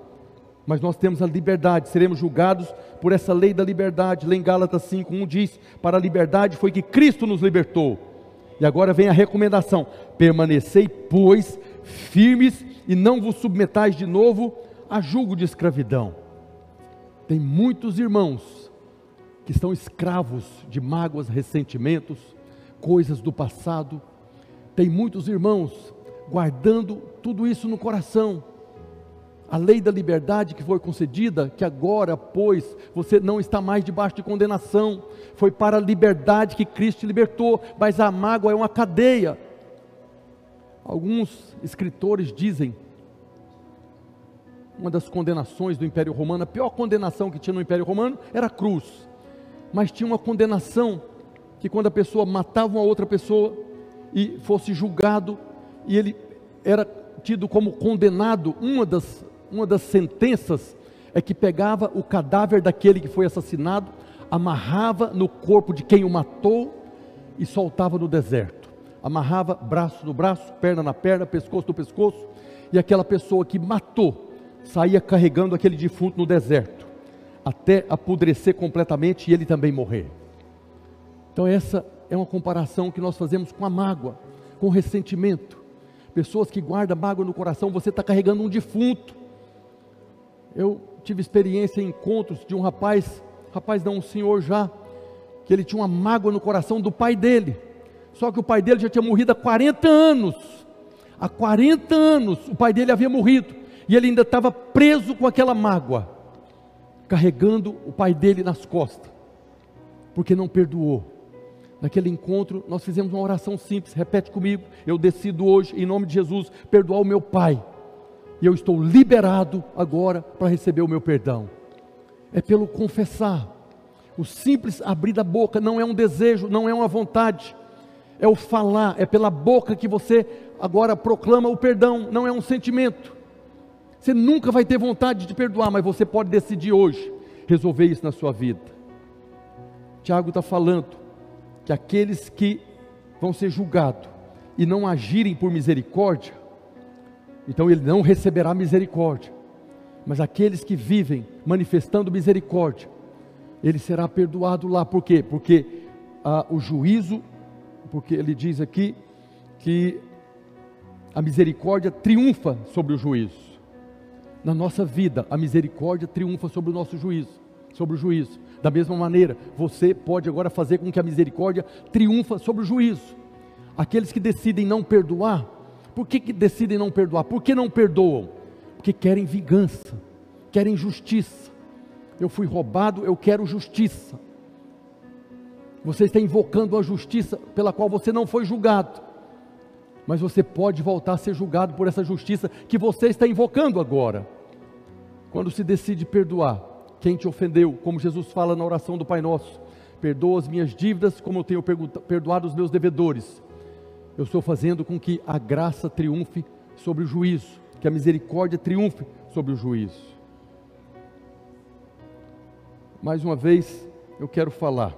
mas nós temos a liberdade, seremos julgados por essa lei da liberdade. Lá em Gálatas 5, 1 diz: Para a liberdade foi que Cristo nos libertou. E agora vem a recomendação: permanecei, pois, firmes e não vos submetais de novo a julgo de escravidão. Tem muitos irmãos que estão escravos de mágoas, ressentimentos, coisas do passado. Tem muitos irmãos guardando tudo isso no coração. A lei da liberdade que foi concedida, que agora, pois, você não está mais debaixo de condenação, foi para a liberdade que Cristo te libertou, mas a mágoa é uma cadeia. Alguns escritores dizem uma das condenações do Império Romano, a pior condenação que tinha no Império Romano era a cruz. Mas tinha uma condenação que quando a pessoa matava uma outra pessoa e fosse julgado e ele era tido como condenado, uma das, uma das sentenças é que pegava o cadáver daquele que foi assassinado, amarrava no corpo de quem o matou e soltava no deserto. Amarrava braço no braço, perna na perna, pescoço no pescoço, e aquela pessoa que matou saía carregando aquele defunto no deserto, até apodrecer completamente e ele também morrer. Então, essa é uma comparação que nós fazemos com a mágoa, com o ressentimento. Pessoas que guardam mágoa no coração, você está carregando um defunto. Eu tive experiência em encontros de um rapaz, rapaz não, um senhor já, que ele tinha uma mágoa no coração do pai dele. Só que o pai dele já tinha morrido há 40 anos. Há 40 anos o pai dele havia morrido e ele ainda estava preso com aquela mágoa, carregando o pai dele nas costas, porque não perdoou. Naquele encontro, nós fizemos uma oração simples, repete comigo: eu decido hoje, em nome de Jesus, perdoar o meu pai, e eu estou liberado agora para receber o meu perdão. É pelo confessar, o simples abrir da boca não é um desejo, não é uma vontade, é o falar, é pela boca que você agora proclama o perdão, não é um sentimento. Você nunca vai ter vontade de perdoar, mas você pode decidir hoje resolver isso na sua vida. Tiago está falando que aqueles que vão ser julgados e não agirem por misericórdia, então ele não receberá misericórdia. Mas aqueles que vivem manifestando misericórdia, ele será perdoado lá. Por quê? Porque ah, o juízo, porque ele diz aqui que a misericórdia triunfa sobre o juízo na nossa vida, a misericórdia triunfa sobre o nosso juízo, sobre o juízo. Da mesma maneira, você pode agora fazer com que a misericórdia triunfa sobre o juízo. Aqueles que decidem não perdoar, por que, que decidem não perdoar? Por que não perdoam? Porque querem vingança, querem justiça. Eu fui roubado, eu quero justiça. Você está invocando a justiça pela qual você não foi julgado mas você pode voltar a ser julgado por essa justiça que você está invocando agora. Quando se decide perdoar quem te ofendeu, como Jesus fala na oração do Pai Nosso, perdoa as minhas dívidas como eu tenho perdoado os meus devedores. Eu estou fazendo com que a graça triunfe sobre o juízo, que a misericórdia triunfe sobre o juízo. Mais uma vez, eu quero falar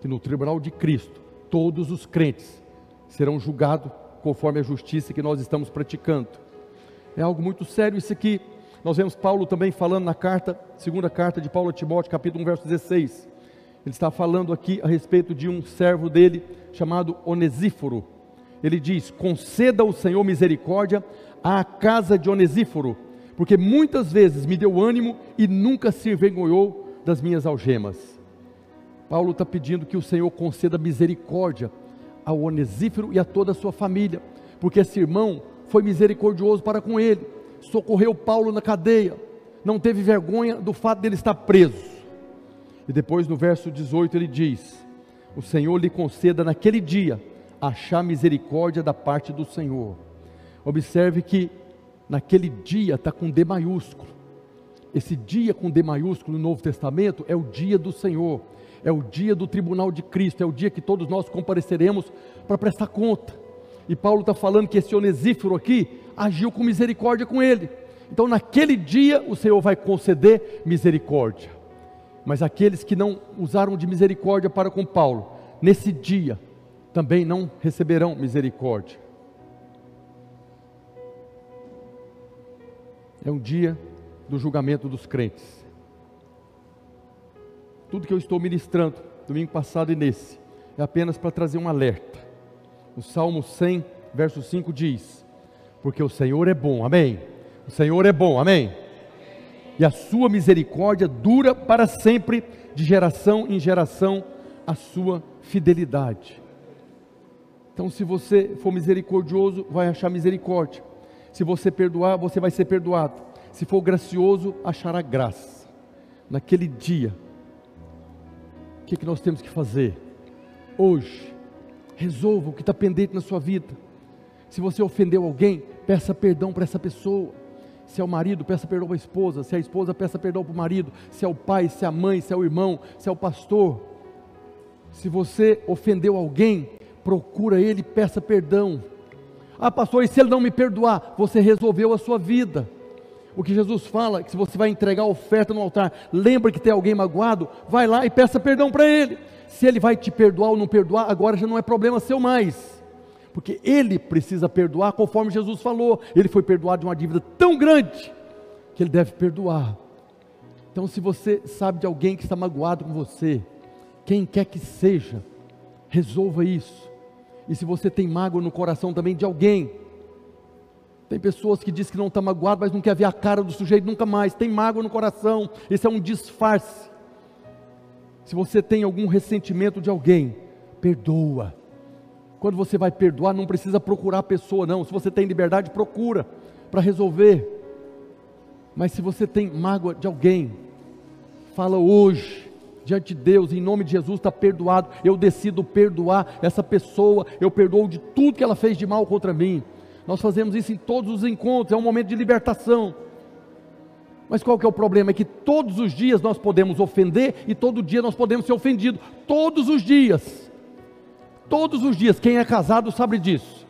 que no tribunal de Cristo, todos os crentes serão julgados conforme a justiça que nós estamos praticando. É algo muito sério isso aqui. Nós vemos Paulo também falando na carta, segunda carta de Paulo a Timóteo, capítulo 1, verso 16. Ele está falando aqui a respeito de um servo dele chamado Onesíforo. Ele diz: Conceda o Senhor misericórdia à casa de Onesíforo, porque muitas vezes me deu ânimo e nunca se envergonhou das minhas algemas. Paulo está pedindo que o Senhor conceda misericórdia ao Onesífero e a toda a sua família, porque esse irmão foi misericordioso para com ele, socorreu Paulo na cadeia, não teve vergonha do fato dele estar preso. E depois no verso 18 ele diz: O Senhor lhe conceda naquele dia achar misericórdia da parte do Senhor. Observe que naquele dia está com D maiúsculo. Esse dia com D maiúsculo no Novo Testamento é o dia do Senhor é o dia do tribunal de Cristo, é o dia que todos nós compareceremos para prestar conta. E Paulo está falando que esse onesífero aqui agiu com misericórdia com ele. Então, naquele dia, o Senhor vai conceder misericórdia. Mas aqueles que não usaram de misericórdia para com Paulo, nesse dia, também não receberão misericórdia. É um dia do julgamento dos crentes tudo que eu estou ministrando, domingo passado e nesse, é apenas para trazer um alerta. O Salmo 100, verso 5 diz: Porque o Senhor é bom, amém? O Senhor é bom, amém? E a sua misericórdia dura para sempre, de geração em geração, a sua fidelidade. Então, se você for misericordioso, vai achar misericórdia. Se você perdoar, você vai ser perdoado. Se for gracioso, achará graça. Naquele dia, o que, que nós temos que fazer? Hoje, resolva o que está pendente na sua vida. Se você ofendeu alguém, peça perdão para essa pessoa. Se é o marido, peça perdão para a esposa. Se é a esposa, peça perdão para o marido. Se é o pai, se é a mãe, se é o irmão, se é o pastor. Se você ofendeu alguém, procura ele, peça perdão. Ah, pastor, e se ele não me perdoar? Você resolveu a sua vida. O que Jesus fala, que se você vai entregar a oferta no altar, lembra que tem alguém magoado, vai lá e peça perdão para ele. Se ele vai te perdoar ou não perdoar, agora já não é problema seu mais. Porque ele precisa perdoar conforme Jesus falou. Ele foi perdoado de uma dívida tão grande que ele deve perdoar. Então, se você sabe de alguém que está magoado com você, quem quer que seja, resolva isso. E se você tem mágoa no coração também de alguém, tem pessoas que dizem que não está magoado, mas não quer ver a cara do sujeito nunca mais. Tem mágoa no coração. Isso é um disfarce. Se você tem algum ressentimento de alguém, perdoa. Quando você vai perdoar, não precisa procurar a pessoa, não. Se você tem liberdade, procura para resolver. Mas se você tem mágoa de alguém, fala hoje diante de Deus, em nome de Jesus, está perdoado. Eu decido perdoar essa pessoa, eu perdoo de tudo que ela fez de mal contra mim. Nós fazemos isso em todos os encontros, é um momento de libertação. Mas qual que é o problema? É que todos os dias nós podemos ofender e todo dia nós podemos ser ofendidos. Todos os dias. Todos os dias. Quem é casado sabe disso.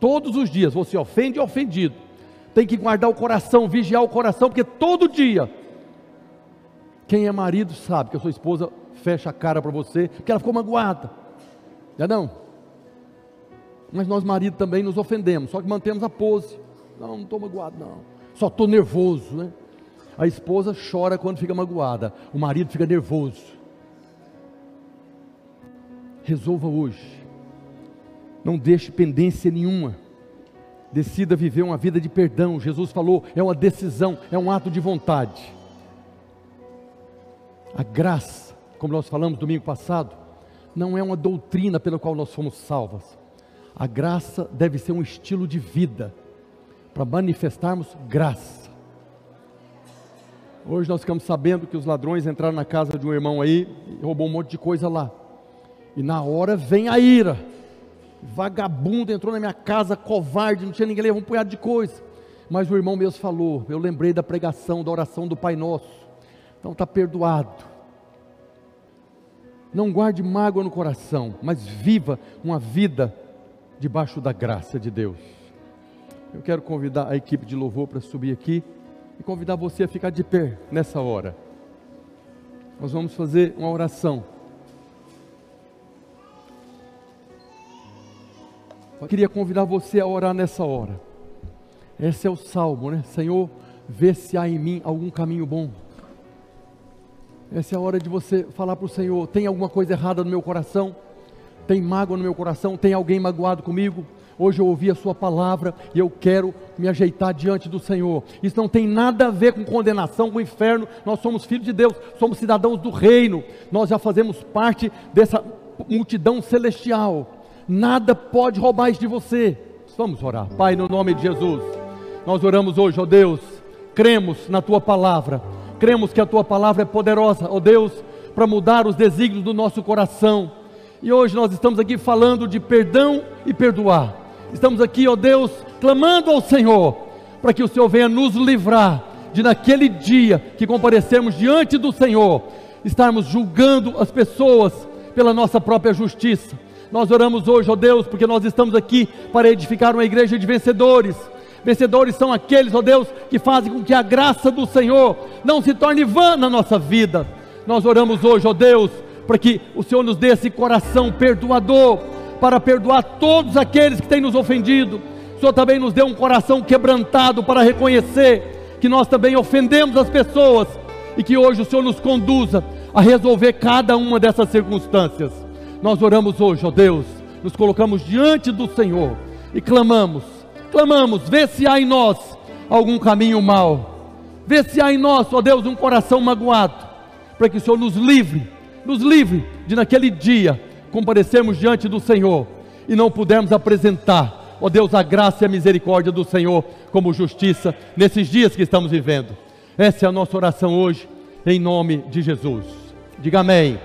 Todos os dias você ofende e é ofendido. Tem que guardar o coração, vigiar o coração, porque todo dia quem é marido sabe que a sua esposa fecha a cara para você, porque ela ficou magoada. Já não? Mas nós, marido, também nos ofendemos, só que mantemos a pose. Não, não estou magoado, não. Só estou nervoso, né? A esposa chora quando fica magoada, o marido fica nervoso. Resolva hoje. Não deixe pendência nenhuma. Decida viver uma vida de perdão. Jesus falou, é uma decisão, é um ato de vontade. A graça, como nós falamos domingo passado, não é uma doutrina pela qual nós fomos salvos. A graça deve ser um estilo de vida para manifestarmos graça. Hoje nós ficamos sabendo que os ladrões entraram na casa de um irmão aí e roubou um monte de coisa lá. E na hora vem a ira. Vagabundo entrou na minha casa, covarde, não tinha ninguém, levou um punhado de coisa. Mas o irmão mesmo falou, eu lembrei da pregação, da oração do Pai Nosso. Então está perdoado. Não guarde mágoa no coração, mas viva uma vida debaixo da graça de Deus. Eu quero convidar a equipe de louvor para subir aqui e convidar você a ficar de pé nessa hora. Nós vamos fazer uma oração. Eu queria convidar você a orar nessa hora. Esse é o salmo, né? Senhor, vê se há em mim algum caminho bom essa é a hora de você falar para o Senhor: tem alguma coisa errada no meu coração? Tem mágoa no meu coração? Tem alguém magoado comigo? Hoje eu ouvi a Sua palavra e eu quero me ajeitar diante do Senhor. Isso não tem nada a ver com condenação, com inferno. Nós somos filhos de Deus, somos cidadãos do reino. Nós já fazemos parte dessa multidão celestial. Nada pode roubar isso de você. Vamos orar. Pai, no nome de Jesus, nós oramos hoje, ó Deus, cremos na Tua palavra cremos que a tua palavra é poderosa, ó Deus, para mudar os desígnios do nosso coração. E hoje nós estamos aqui falando de perdão e perdoar. Estamos aqui, ó Deus, clamando ao Senhor para que o Senhor venha nos livrar de naquele dia que comparecermos diante do Senhor, estarmos julgando as pessoas pela nossa própria justiça. Nós oramos hoje, ó Deus, porque nós estamos aqui para edificar uma igreja de vencedores Vencedores são aqueles, ó Deus, que fazem com que a graça do Senhor não se torne vã na nossa vida. Nós oramos hoje, ó Deus, para que o Senhor nos dê esse coração perdoador, para perdoar todos aqueles que têm nos ofendido. O Senhor também nos dê um coração quebrantado para reconhecer que nós também ofendemos as pessoas e que hoje o Senhor nos conduza a resolver cada uma dessas circunstâncias. Nós oramos hoje, ó Deus, nos colocamos diante do Senhor e clamamos clamamos: vê se há em nós algum caminho mau, vê se há em nós, ó Deus, um coração magoado, para que o Senhor nos livre, nos livre de naquele dia comparecermos diante do Senhor e não pudermos apresentar, ó Deus, a graça e a misericórdia do Senhor como justiça nesses dias que estamos vivendo. Essa é a nossa oração hoje, em nome de Jesus. Diga amém.